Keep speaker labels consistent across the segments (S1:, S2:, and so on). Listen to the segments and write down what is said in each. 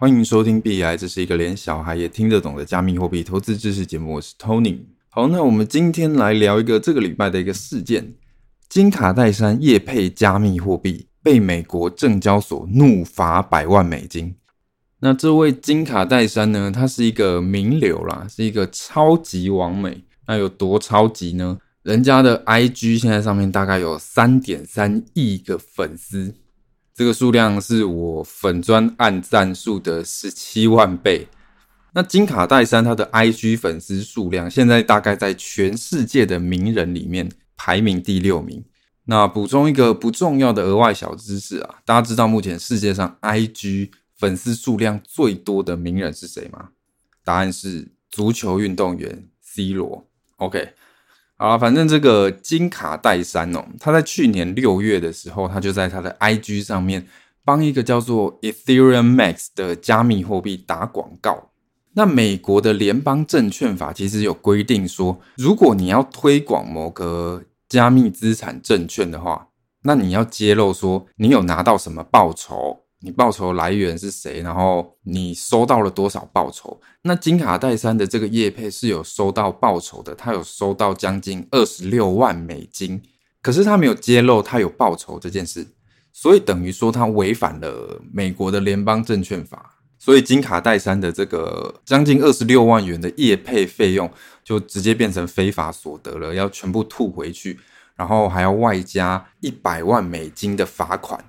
S1: 欢迎收听 BI，，这是一个连小孩也听得懂的加密货币投资知识节目。我是 Tony。好，那我们今天来聊一个这个礼拜的一个事件：金卡戴珊夜配加密货币，被美国证交所怒罚百万美金。那这位金卡戴珊呢，他是一个名流啦，是一个超级王美。那有多超级呢？人家的 IG 现在上面大概有三点三亿个粉丝。这个数量是我粉专按赞数的十七万倍。那金卡戴珊他的 IG 粉丝数量现在大概在全世界的名人里面排名第六名。那补充一个不重要的额外小知识啊，大家知道目前世界上 IG 粉丝数量最多的名人是谁吗？答案是足球运动员 C 罗。OK。好了，反正这个金卡戴珊哦，他在去年六月的时候，他就在他的 IG 上面帮一个叫做 Ethereum Max 的加密货币打广告。那美国的联邦证券法其实有规定说，如果你要推广某个加密资产证券的话，那你要揭露说你有拿到什么报酬。你报酬来源是谁？然后你收到了多少报酬？那金卡戴珊的这个业配是有收到报酬的，他有收到将近二十六万美金，可是他没有揭露他有报酬这件事，所以等于说他违反了美国的联邦证券法，所以金卡戴珊的这个将近二十六万元的业配费用就直接变成非法所得了，要全部吐回去，然后还要外加一百万美金的罚款。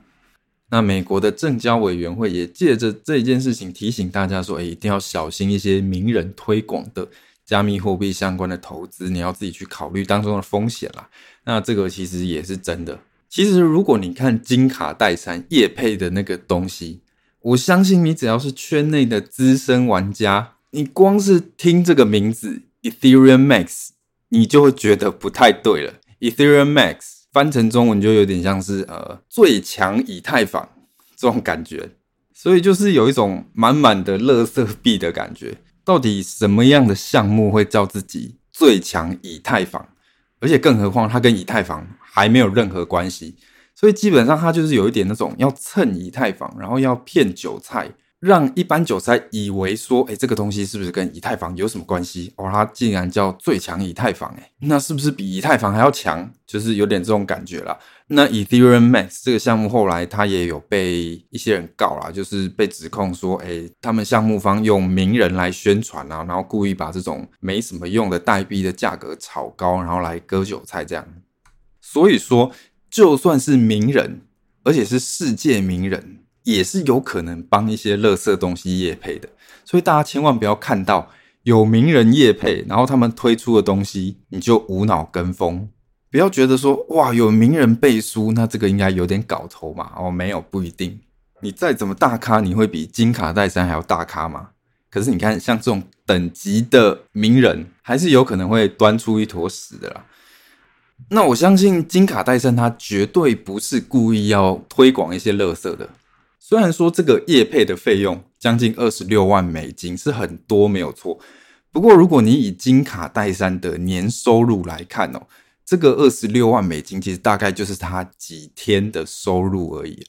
S1: 那美国的证交委员会也借着这件事情提醒大家说：“诶，一定要小心一些名人推广的加密货币相关的投资，你要自己去考虑当中的风险啦。”那这个其实也是真的。其实如果你看金卡戴珊叶配的那个东西，我相信你只要是圈内的资深玩家，你光是听这个名字 Ethereum Max，你就会觉得不太对了。Ethereum Max。翻成中文就有点像是呃最强以太坊这种感觉，所以就是有一种满满的垃圾币的感觉。到底什么样的项目会叫自己最强以太坊？而且更何况它跟以太坊还没有任何关系，所以基本上它就是有一点那种要蹭以太坊，然后要骗韭菜。让一般韭菜以为说，哎，这个东西是不是跟以太坊有什么关系？哦，它竟然叫最强以太坊，哎，那是不是比以太坊还要强？就是有点这种感觉啦。那 Ethereum Max 这个项目后来它也有被一些人告啦，就是被指控说，哎，他们项目方用名人来宣传啊，然后故意把这种没什么用的代币的价格炒高，然后来割韭菜这样。所以说，就算是名人，而且是世界名人。也是有可能帮一些垃圾东西业配的，所以大家千万不要看到有名人业配，然后他们推出的东西你就无脑跟风，不要觉得说哇，有名人背书，那这个应该有点搞头嘛？哦，没有，不一定。你再怎么大咖，你会比金卡戴珊还要大咖吗？可是你看，像这种等级的名人，还是有可能会端出一坨屎的啦。那我相信金卡戴珊他绝对不是故意要推广一些垃圾的。虽然说这个业配的费用将近二十六万美金是很多没有错，不过如果你以金卡戴珊的年收入来看哦，这个二十六万美金其实大概就是他几天的收入而已。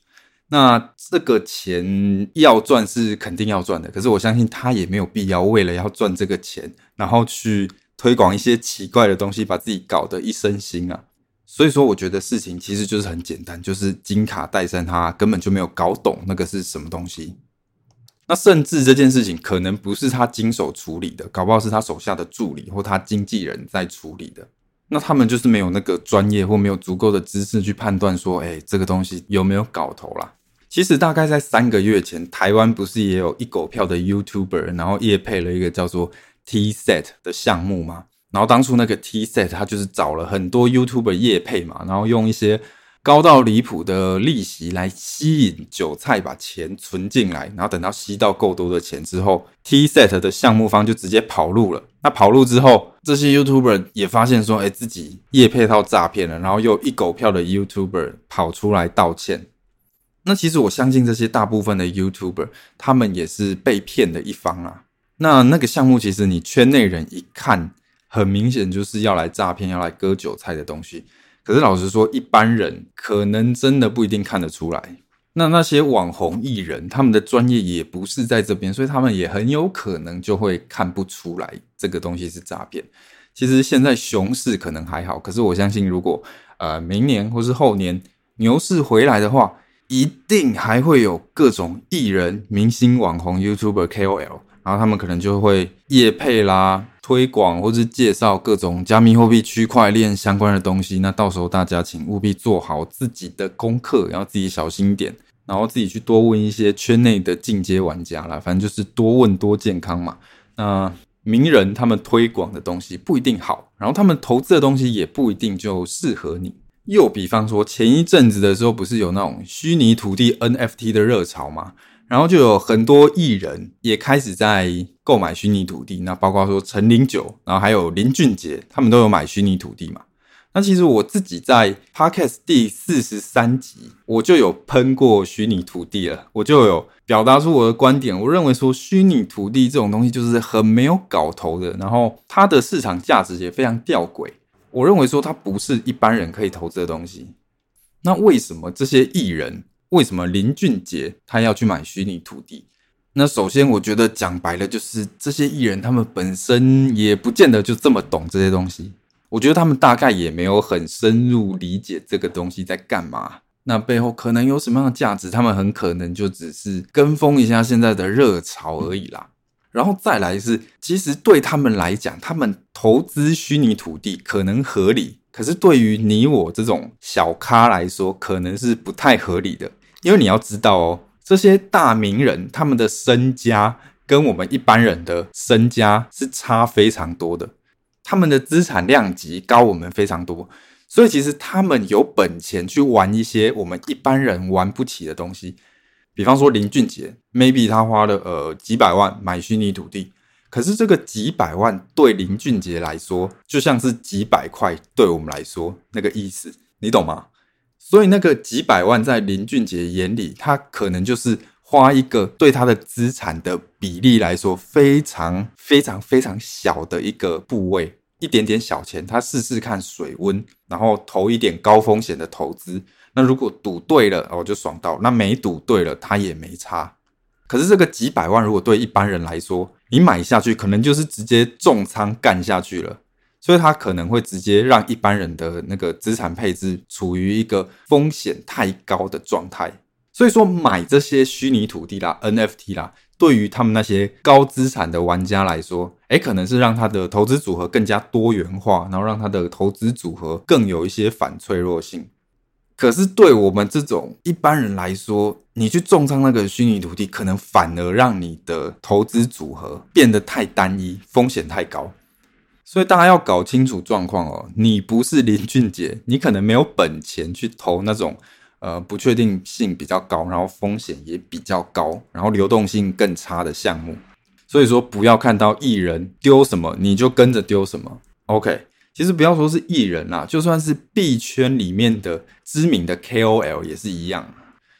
S1: 那这个钱要赚是肯定要赚的，可是我相信他也没有必要为了要赚这个钱，然后去推广一些奇怪的东西，把自己搞得一身腥啊。所以说，我觉得事情其实就是很简单，就是金卡戴珊他根本就没有搞懂那个是什么东西。那甚至这件事情可能不是他经手处理的，搞不好是他手下的助理或他经纪人在处理的。那他们就是没有那个专业或没有足够的知识去判断说，哎，这个东西有没有搞头啦。其实大概在三个月前，台湾不是也有一狗票的 YouTuber，然后也配了一个叫做 T-Set 的项目吗？然后当初那个 T-Set 他就是找了很多 YouTuber 业配嘛，然后用一些高到离谱的利息来吸引韭菜把钱存进来，然后等到吸到够多的钱之后，T-Set 的项目方就直接跑路了。那跑路之后，这些 YouTuber 也发现说，哎，自己业配套诈骗了，然后又一狗票的 YouTuber 跑出来道歉。那其实我相信这些大部分的 YouTuber 他们也是被骗的一方啊。那那个项目其实你圈内人一看。很明显就是要来诈骗、要来割韭菜的东西。可是老实说，一般人可能真的不一定看得出来。那那些网红艺人，他们的专业也不是在这边，所以他们也很有可能就会看不出来这个东西是诈骗。其实现在熊市可能还好，可是我相信，如果呃明年或是后年牛市回来的话，一定还会有各种艺人、明星、网红、YouTuber、KOL，然后他们可能就会夜配啦、推广或是介绍各种加密货币、区块链相关的东西。那到时候大家请务必做好自己的功课，然后自己小心一点，然后自己去多问一些圈内的进阶玩家啦。反正就是多问多健康嘛。那。名人他们推广的东西不一定好，然后他们投资的东西也不一定就适合你。又比方说，前一阵子的时候，不是有那种虚拟土地 NFT 的热潮吗？然后就有很多艺人也开始在购买虚拟土地，那包括说陈零九，然后还有林俊杰，他们都有买虚拟土地嘛。那其实我自己在 Podcast 第四十三集，我就有喷过虚拟土地了，我就有表达出我的观点。我认为说虚拟土地这种东西就是很没有搞头的，然后它的市场价值也非常吊诡。我认为说它不是一般人可以投资的东西。那为什么这些艺人，为什么林俊杰他要去买虚拟土地？那首先我觉得讲白了就是这些艺人他们本身也不见得就这么懂这些东西。我觉得他们大概也没有很深入理解这个东西在干嘛，那背后可能有什么样的价值，他们很可能就只是跟风一下现在的热潮而已啦。然后再来是，其实对他们来讲，他们投资虚拟土地可能合理，可是对于你我这种小咖来说，可能是不太合理的。因为你要知道哦，这些大名人他们的身家跟我们一般人的身家是差非常多的。他们的资产量级高我们非常多，所以其实他们有本钱去玩一些我们一般人玩不起的东西。比方说林俊杰，maybe 他花了呃几百万买虚拟土地，可是这个几百万对林俊杰来说就像是几百块对我们来说那个意思，你懂吗？所以那个几百万在林俊杰眼里，他可能就是。花一个对他的资产的比例来说非常非常非常小的一个部位，一点点小钱，他试试看水温，然后投一点高风险的投资。那如果赌对了，我就爽到；那没赌对了，他也没差。可是这个几百万，如果对一般人来说，你买下去可能就是直接重仓干下去了，所以他可能会直接让一般人的那个资产配置处于一个风险太高的状态。所以说，买这些虚拟土地啦、NFT 啦，对于他们那些高资产的玩家来说，诶，可能是让他的投资组合更加多元化，然后让他的投资组合更有一些反脆弱性。可是，对我们这种一般人来说，你去重仓那个虚拟土地，可能反而让你的投资组合变得太单一，风险太高。所以大家要搞清楚状况哦，你不是林俊杰，你可能没有本钱去投那种。呃，不确定性比较高，然后风险也比较高，然后流动性更差的项目。所以说，不要看到艺人丢什么你就跟着丢什么。OK，其实不要说是艺人啦，就算是币圈里面的知名的 KOL 也是一样。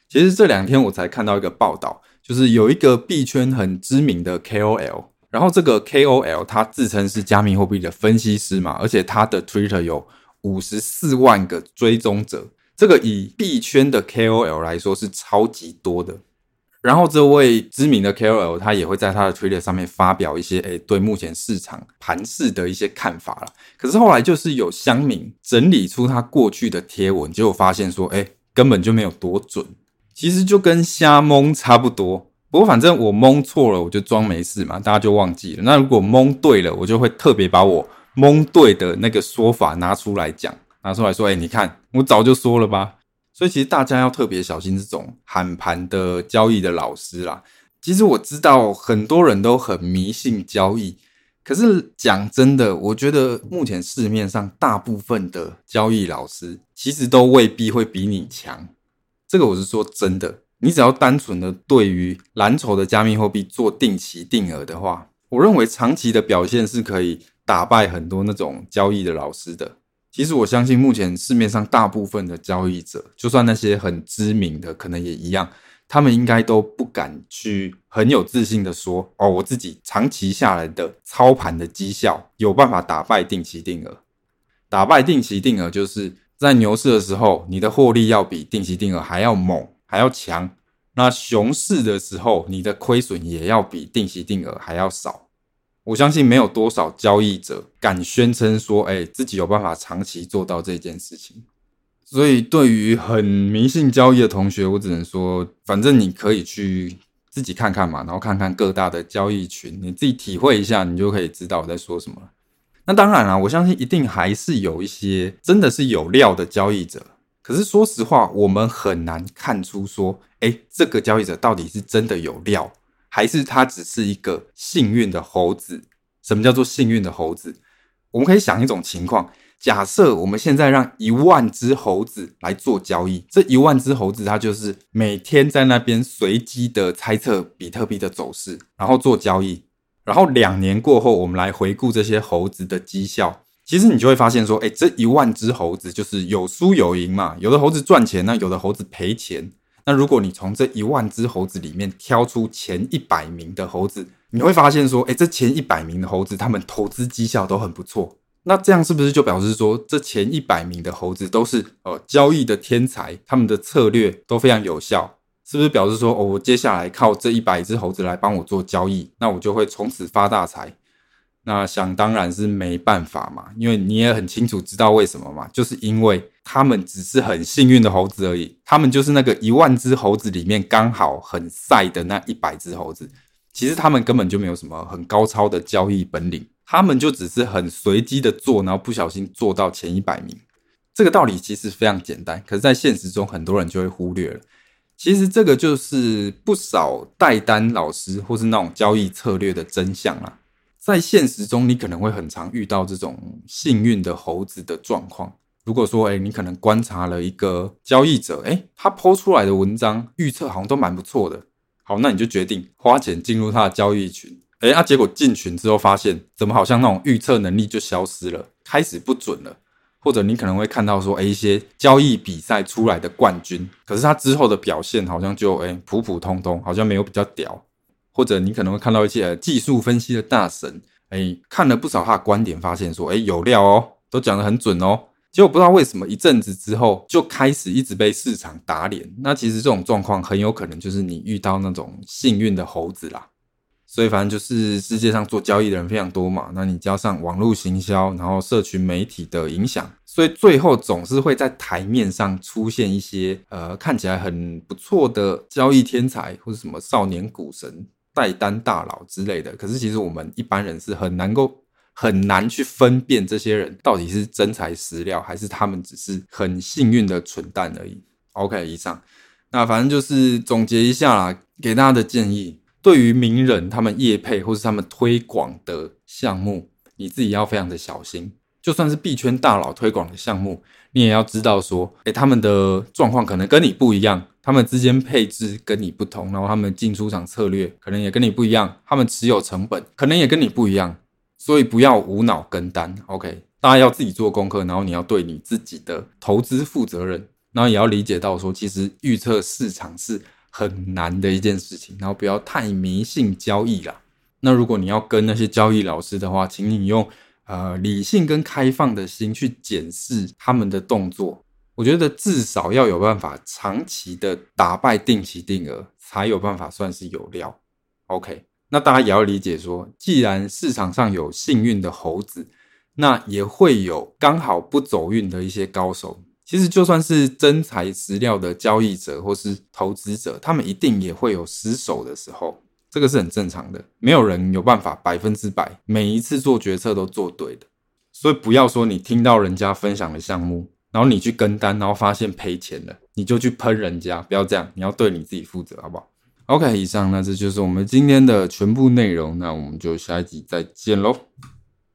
S1: 其实这两天我才看到一个报道，就是有一个币圈很知名的 KOL，然后这个 KOL 他自称是加密货币的分析师嘛，而且他的 Twitter 有五十四万个追踪者。这个以币圈的 KOL 来说是超级多的，然后这位知名的 KOL 他也会在他的 Twitter 上面发表一些诶对目前市场盘势的一些看法了。可是后来就是有乡民整理出他过去的贴文，结果发现说，诶根本就没有多准，其实就跟瞎蒙差不多。不过反正我蒙错了，我就装没事嘛，大家就忘记了。那如果蒙对了，我就会特别把我蒙对的那个说法拿出来讲。拿出来说，哎、你看，我早就说了吧。所以其实大家要特别小心这种喊盘的交易的老师啦。其实我知道很多人都很迷信交易，可是讲真的，我觉得目前市面上大部分的交易老师其实都未必会比你强。这个我是说真的，你只要单纯的对于蓝筹的加密货币做定期定额的话，我认为长期的表现是可以打败很多那种交易的老师的。其实我相信，目前市面上大部分的交易者，就算那些很知名的，可能也一样，他们应该都不敢去很有自信的说：“哦，我自己长期下来的操盘的绩效有办法打败定期定额。”打败定期定额，就是在牛市的时候，你的获利要比定期定额还要猛，还要强。那熊市的时候，你的亏损也要比定期定额还要少。我相信没有多少交易者敢宣称说，哎，自己有办法长期做到这件事情。所以，对于很迷信交易的同学，我只能说，反正你可以去自己看看嘛，然后看看各大的交易群，你自己体会一下，你就可以知道我在说什么了。那当然啦，我相信一定还是有一些真的是有料的交易者。可是说实话，我们很难看出说，诶，这个交易者到底是真的有料，还是他只是一个幸运的猴子？什么叫做幸运的猴子？我们可以想一种情况，假设我们现在让一万只猴子来做交易，这一万只猴子它就是每天在那边随机的猜测比特币的走势，然后做交易，然后两年过后，我们来回顾这些猴子的绩效。其实你就会发现说，哎，这一万只猴子就是有输有赢嘛。有的猴子赚钱，那有的猴子赔钱。那如果你从这一万只猴子里面挑出前一百名的猴子，你会发现说，哎，这前一百名的猴子，他们投资绩效都很不错。那这样是不是就表示说，这前一百名的猴子都是呃交易的天才，他们的策略都非常有效？是不是表示说，哦，我接下来靠这一百只猴子来帮我做交易，那我就会从此发大财？那想当然是没办法嘛，因为你也很清楚知道为什么嘛，就是因为他们只是很幸运的猴子而已，他们就是那个一万只猴子里面刚好很赛的那一百只猴子，其实他们根本就没有什么很高超的交易本领，他们就只是很随机的做，然后不小心做到前一百名。这个道理其实非常简单，可是，在现实中很多人就会忽略了。其实这个就是不少代单老师或是那种交易策略的真相啦。在现实中，你可能会很常遇到这种幸运的猴子的状况。如果说，哎，你可能观察了一个交易者，哎，他抛出来的文章预测好像都蛮不错的，好，那你就决定花钱进入他的交易群。哎，啊，结果进群之后发现，怎么好像那种预测能力就消失了，开始不准了。或者你可能会看到说，哎，一些交易比赛出来的冠军，可是他之后的表现好像就，哎，普普通通，好像没有比较屌。或者你可能会看到一些技术分析的大神，哎，看了不少他的观点，发现说，哎，有料哦，都讲得很准哦。结果不知道为什么一阵子之后就开始一直被市场打脸。那其实这种状况很有可能就是你遇到那种幸运的猴子啦。所以反正就是世界上做交易的人非常多嘛，那你加上网络行销，然后社群媒体的影响，所以最后总是会在台面上出现一些呃看起来很不错的交易天才，或者什么少年股神。代单大佬之类的，可是其实我们一般人是很难够很难去分辨这些人到底是真材实料，还是他们只是很幸运的蠢蛋而已。OK，以上，那反正就是总结一下啦，给大家的建议，对于名人他们业配或是他们推广的项目，你自己要非常的小心。就算是币圈大佬推广的项目，你也要知道说，诶，他们的状况可能跟你不一样。他们之间配置跟你不同，然后他们进出场策略可能也跟你不一样，他们持有成本可能也跟你不一样，所以不要无脑跟单，OK？大家要自己做功课，然后你要对你自己的投资负责任，然后也要理解到说，其实预测市场是很难的一件事情，然后不要太迷信交易啦。那如果你要跟那些交易老师的话，请你用呃理性跟开放的心去检视他们的动作。我觉得至少要有办法长期的打败定期定额，才有办法算是有料。OK，那大家也要理解说，既然市场上有幸运的猴子，那也会有刚好不走运的一些高手。其实就算是真材实料的交易者或是投资者，他们一定也会有失手的时候，这个是很正常的。没有人有办法百分之百每一次做决策都做对的，所以不要说你听到人家分享的项目。然后你去跟单，然后发现赔钱了，你就去喷人家，不要这样，你要对你自己负责，好不好？OK，以上，那这就是我们今天的全部内容，那我们就下一集再见喽。